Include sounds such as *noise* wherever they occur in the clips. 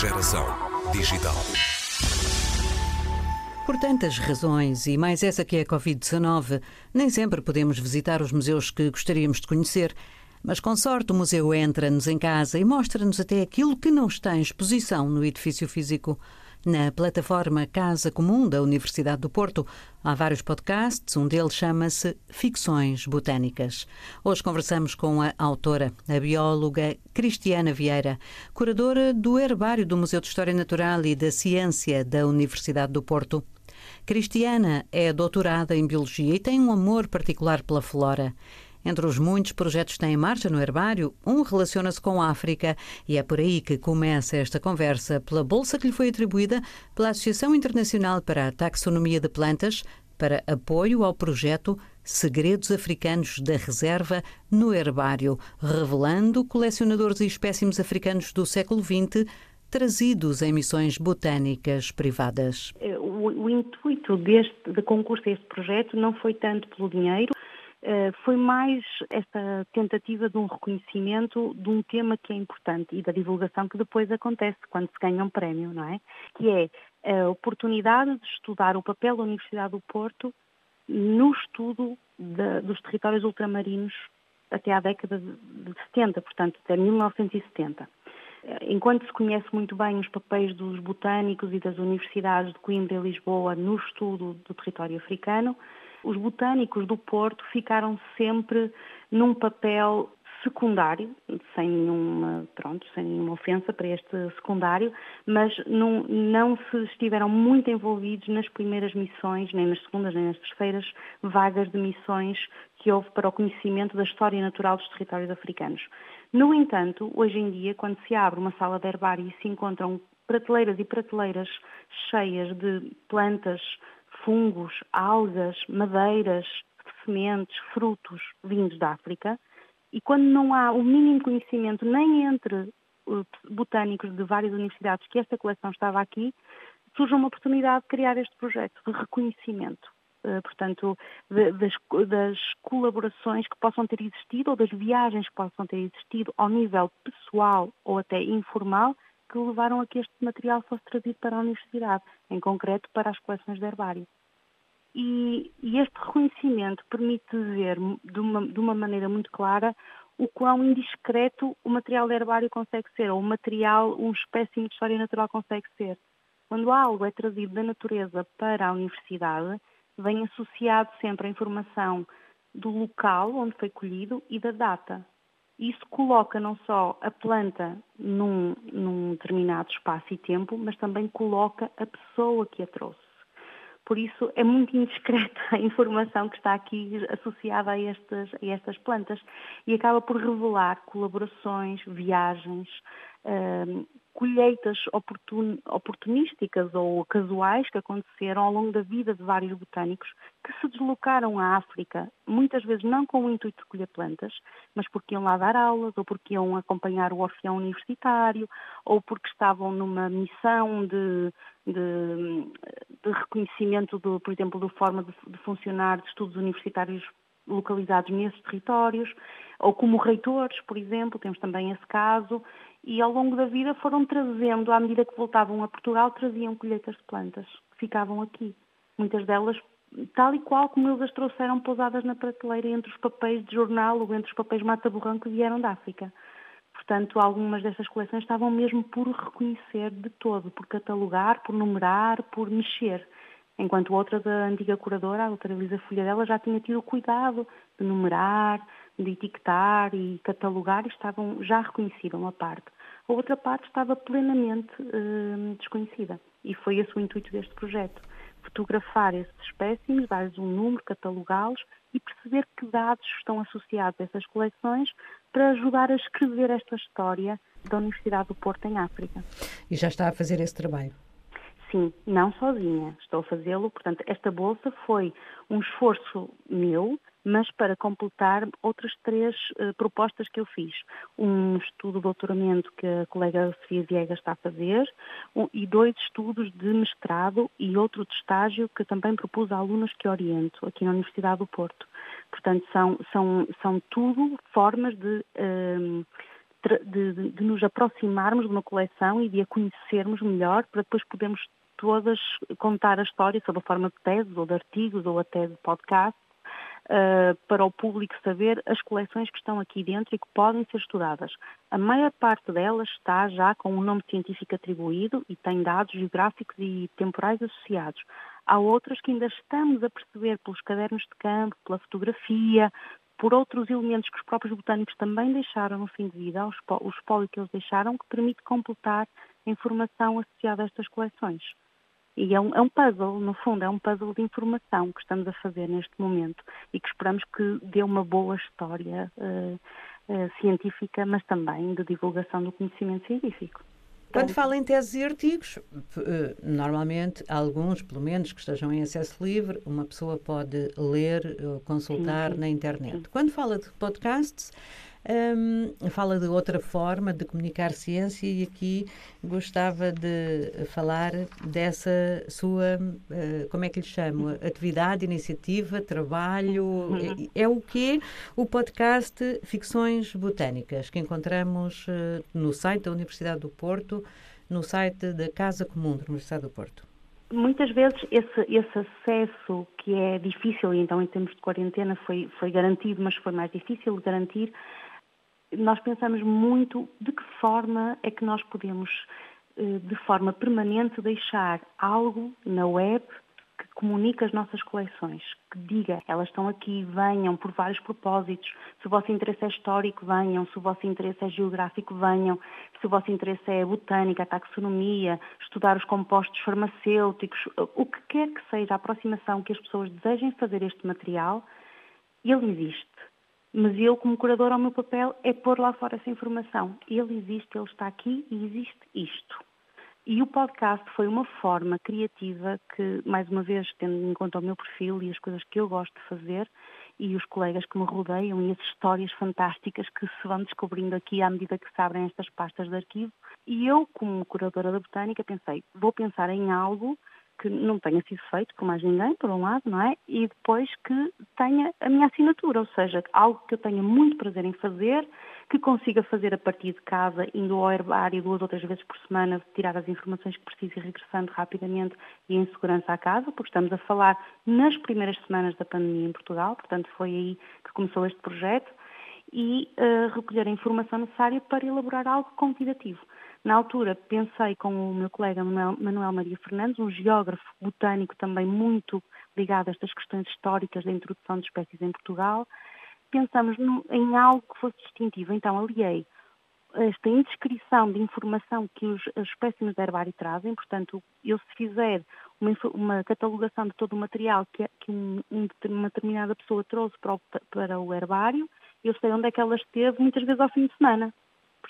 Geração digital. Por tantas razões, e mais essa que é a Covid-19, nem sempre podemos visitar os museus que gostaríamos de conhecer. Mas com sorte o museu entra-nos em casa e mostra-nos até aquilo que não está em exposição no edifício físico. Na plataforma Casa Comum da Universidade do Porto há vários podcasts, um deles chama-se Ficções Botânicas. Hoje conversamos com a autora, a bióloga Cristiana Vieira, curadora do Herbário do Museu de História Natural e da Ciência da Universidade do Porto. Cristiana é doutorada em Biologia e tem um amor particular pela flora. Entre os muitos projetos que em marcha no herbário, um relaciona-se com a África e é por aí que começa esta conversa pela bolsa que lhe foi atribuída pela Associação Internacional para a Taxonomia de Plantas para apoio ao projeto Segredos Africanos da Reserva no Herbário, revelando colecionadores e espécimes africanos do século XX trazidos em missões botânicas privadas. O, o intuito deste de concurso a este projeto não foi tanto pelo dinheiro, eh, foi mais esta tentativa de um reconhecimento de um tema que é importante e da divulgação que depois acontece quando se ganha um prémio, não é? Que é a oportunidade de estudar o papel da Universidade do Porto no estudo de, dos territórios ultramarinos até à década de 70, portanto até 1970. Eh, enquanto se conhece muito bem os papéis dos botânicos e das universidades de Coimbra e Lisboa no estudo do território africano, os botânicos do Porto ficaram sempre num papel secundário, sem nenhuma, pronto, sem nenhuma ofensa para este secundário, mas não, não se estiveram muito envolvidos nas primeiras missões, nem nas segundas, nem nas terceiras vagas de missões que houve para o conhecimento da história natural dos territórios africanos. No entanto, hoje em dia, quando se abre uma sala de herbário e se encontram prateleiras e prateleiras cheias de plantas fungos, algas, madeiras, sementes, frutos vindos da África, e quando não há o mínimo conhecimento nem entre botânicos de várias universidades que esta coleção estava aqui, surge uma oportunidade de criar este projeto de reconhecimento. Eh, portanto, das, das, colaborações que possam ter existido ou das viagens que possam ter existido ao nível pessoal ou até informal que levaram a que este material fosse trazido para a universidade, em concreto para as coleções de herbário. E, e este reconhecimento permite ver de uma, de uma maneira muito clara o quão indiscreto o material de herbário consegue ser, ou o material, um espécime de história natural consegue ser. Quando algo é trazido da natureza para a universidade, vem associado sempre a informação do local onde foi colhido e da data. Isso coloca não só a planta num, num determinado espaço e tempo, mas também coloca a pessoa que a trouxe. Por isso é muito indiscreta a informação que está aqui associada a estas, a estas plantas e acaba por revelar colaborações, viagens, uh, colheitas oportun, oportunísticas ou casuais que aconteceram ao longo da vida de vários botânicos que se deslocaram à África, muitas vezes não com o intuito de colher plantas, mas porque iam lá dar aulas, ou porque iam acompanhar o orfeão universitário, ou porque estavam numa missão de, de, de reconhecimento, do, por exemplo, da forma de, de funcionar de estudos universitários localizados nesses territórios, ou como reitores, por exemplo, temos também esse caso, e ao longo da vida foram trazendo, à medida que voltavam a Portugal, traziam colheitas de plantas que ficavam aqui. Muitas delas tal e qual como eles as trouxeram pousadas na prateleira entre os papéis de jornal ou entre os papéis mata-borrão que vieram da África. Portanto, algumas dessas coleções estavam mesmo por reconhecer de todo, por catalogar, por numerar, por mexer. Enquanto outras, a antiga curadora, a doutora Elisa Folha dela, já tinha tido cuidado de numerar, de etiquetar e catalogar e estavam já reconhecidas uma parte. A outra parte estava plenamente uh, desconhecida e foi esse o intuito deste projeto. Fotografar esses espécimes, dar-lhes um número, catalogá-los e perceber que dados estão associados a essas coleções para ajudar a escrever esta história da Universidade do Porto em África. E já está a fazer esse trabalho? Sim, não sozinha. Estou a fazê-lo. Portanto, esta bolsa foi um esforço meu, mas para completar outras três uh, propostas que eu fiz. Um estudo de doutoramento que a colega Sofia Viegas está a fazer um, e dois estudos de mestrado e outro de estágio que também propus a alunos que oriento aqui na Universidade do Porto. Portanto, são, são, são tudo formas de uh, de, de, de nos aproximarmos de uma coleção e de a conhecermos melhor para depois podermos todas contar a história sob a forma de teses ou de artigos ou até de podcast uh, para o público saber as coleções que estão aqui dentro e que podem ser estudadas. A maior parte delas está já com um nome científico atribuído e tem dados geográficos e temporais associados. Há outras que ainda estamos a perceber pelos cadernos de campo, pela fotografia, por outros elementos que os próprios botânicos também deixaram no fim de vida, o espólio que eles deixaram, que permite completar a informação associada a estas coleções. E é um, é um, puzzle, no fundo, é um puzzle de informação que estamos a fazer neste momento e que esperamos que dê uma boa história uh, uh, científica, mas também de divulgação do conhecimento científico. Quando fala em teses e artigos, eh, normalmente, alguns, pelo menos, que estejam em acesso livre, uma pessoa pode ler ou consultar sim, sim, na internet. Sim. Quando fala de podcasts, um, fala de outra forma de comunicar ciência e aqui gostava de falar dessa sua, uh, como é que lhe chamo? Atividade, iniciativa, trabalho. Uhum. É, é, o que O podcast Ficções Botânicas, que encontramos uh, no site da Universidade do Porto, no site da Casa Comum da Universidade do Porto muitas vezes esse, esse, acesso que é difícil, e então em termos de quarentena foi, foi garantido, mas foi mais difícil garantir, nós pensamos muito de que forma é que nós podemos, eh, de forma permanente, deixar algo na web que comunique as nossas coleções, que diga, elas estão aqui, venham por vários propósitos. Se o vosso interesse é histórico, venham. Se o vosso interesse é geográfico, venham. Se o vosso interesse é botânica, taxonomia, estudar os compostos farmacêuticos, o que quer que seja a aproximação que as pessoas desejem fazer este material, ele existe. Mas eu, como curadora, o meu papel é pôr lá fora essa informação. Ele existe, ele está aqui e existe isto. E o podcast foi uma forma criativa que, mais uma vez, tendo em conta o meu perfil e as coisas que eu gosto de fazer e os colegas que me rodeiam e as histórias fantásticas que se vão descobrindo aqui à medida que se abrem estas pastas de arquivo. E eu, como curadora da botânica, pensei, vou pensar em algo que não tenha sido feito por mais ninguém, por um lado, não é? E depois que tenha a minha assinatura, ou seja, algo que eu tenha muito prazer em fazer, que consiga fazer a partir de casa, indo ao herbário duas ou três vezes por semana, tirar as informações que preciso e regressando rapidamente e em segurança à casa, porque estamos a falar nas primeiras semanas da pandemia em Portugal, portanto foi aí que começou este projeto, e uh, recolher a informação necessária para elaborar algo convidativo. Na altura, pensei com o meu colega Manuel Maria Fernandes, um geógrafo botânico também muito ligado a estas questões históricas da introdução de espécies em Portugal, pensamos em algo que fosse distintivo. Então, aliei esta indescrição de informação que os, espécimes de herbário trazem, portanto, eu se fizer uma, uma catalogação de todo o material que, que um, uma determinada pessoa trouxe para o, para o herbário, eu sei onde é que ela esteve, muitas vezes ao fim de semana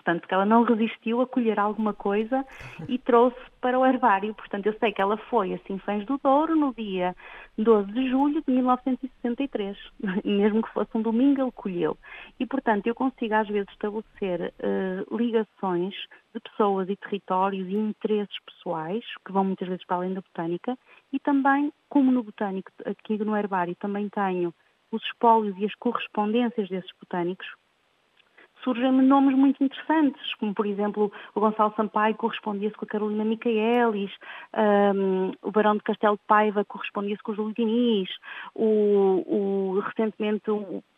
portanto, que ela não resistiu a colher alguma coisa e trouxe para o herbário. Portanto, eu sei que ela foi a Sinfãs do Douro no dia 12 de julho de 1963. *laughs* Mesmo que fosse um domingo, ele colheu. E, portanto, eu consigo às vezes estabelecer uh, ligações de pessoas e territórios e interesses pessoais, que vão muitas vezes para além da botânica, e também, como no botânico, aqui no herbário, também tenho os espólios e as correspondências desses botânicos, surgem nomes muito interessantes, como por exemplo o Gonçalo Sampaio correspondia-se com a Carolina Micaelis, um, o Barão de Castelo de Paiva correspondia-se com o Júlio Diniz, o, o, recentemente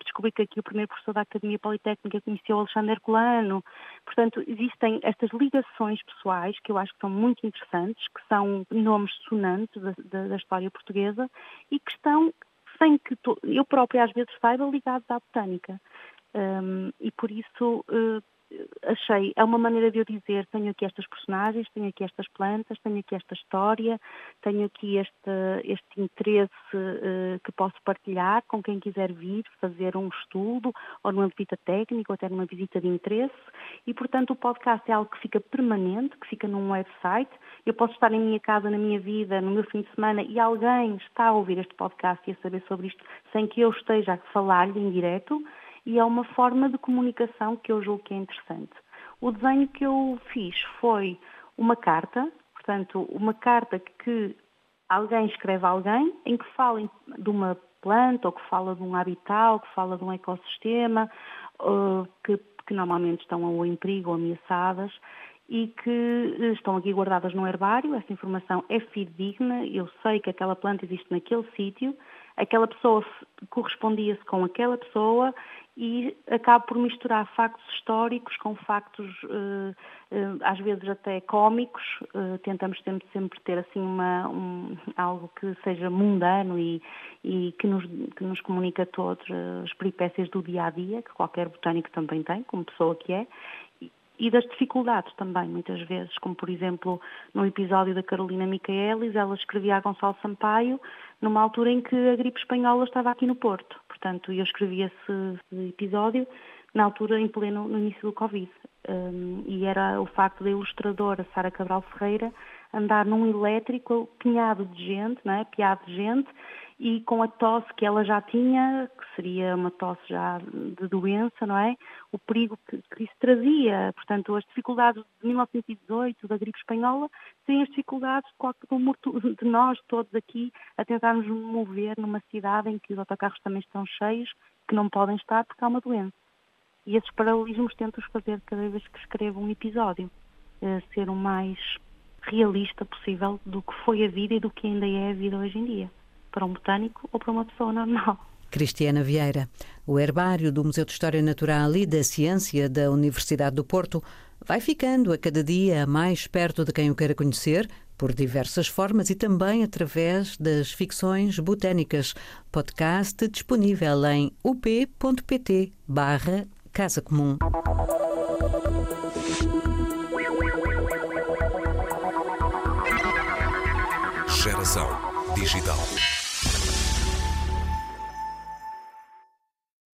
descobri que aqui o primeiro professor da Academia Politécnica conheceu o Alexandre Herculano. Portanto, existem estas ligações pessoais que eu acho que são muito interessantes, que são nomes sonantes da, da, da história portuguesa e que estão sem que eu própria às vezes saiba ligados à botânica. Um, e por isso uh, achei, é uma maneira de eu dizer, tenho aqui estas personagens, tenho aqui estas plantas, tenho aqui esta história, tenho aqui este, este interesse uh, que posso partilhar com quem quiser vir fazer um estudo, ou numa visita técnica, ou até numa visita de interesse, e portanto o podcast é algo que fica permanente, que fica num website, eu posso estar em minha casa, na minha vida, no meu fim de semana, e alguém está a ouvir este podcast e a saber sobre isto, sem que eu esteja a falar-lhe em direto, e é uma forma de comunicação que eu julgo que é interessante. O desenho que eu fiz foi uma carta, portanto, uma carta que alguém escreve a alguém em que fala de uma planta, ou que fala de um habitat, ou que fala de um ecossistema, que que normalmente estão ou em perigo ou ameaçadas e que eh, estão aqui guardadas no herbário. Essa informação é fidedigna, eu sei que aquela planta existe naquele sítio, aquela pessoa correspondia-se com aquela pessoa e acaba por misturar factos históricos com factos, eh, eh, às vezes até cómicos. tentamos sempre, ter assim uma, um, algo que seja mundano e, e que, nos, que nos comunica as peripécias do dia a dia, que qualquer botânico também tem, como pessoa que é, e das dificuldades também, muitas vezes, como por exemplo no episódio da Carolina Micaelis, ela escrevia a Gonçalo Sampaio numa altura em que a gripe espanhola estava aqui no Porto. Portanto, eu escrevi esse episódio na altura em pleno no início do Covid. Um, e era o facto da ilustradora Sara Cabral Ferreira andar num elétrico pinhado de gente, não é? piado de gente, e com a tosse que ela já tinha, que seria uma tosse já de doença, não é? O perigo que, que isso trazia, portanto, as dificuldades de 1918, da gripe espanhola, têm as dificuldades de, de nós todos aqui a tentarmos mover numa cidade em que os autocarros também estão cheios, que não podem estar porque há uma doença. E esses paralelismos tento-os fazer cada vez que escrevo um episódio, eh, ser o mais realista possível do que foi a vida e do que ainda é a vida hoje em dia para um botânico ou para uma pessoa normal. Cristiana Vieira, o herbário do Museu de História Natural e da Ciência da Universidade do Porto vai ficando a cada dia mais perto de quem o queira conhecer, por diversas formas e também através das ficções botânicas. Podcast disponível em up.pt barra Casa Comum. Geração Digital.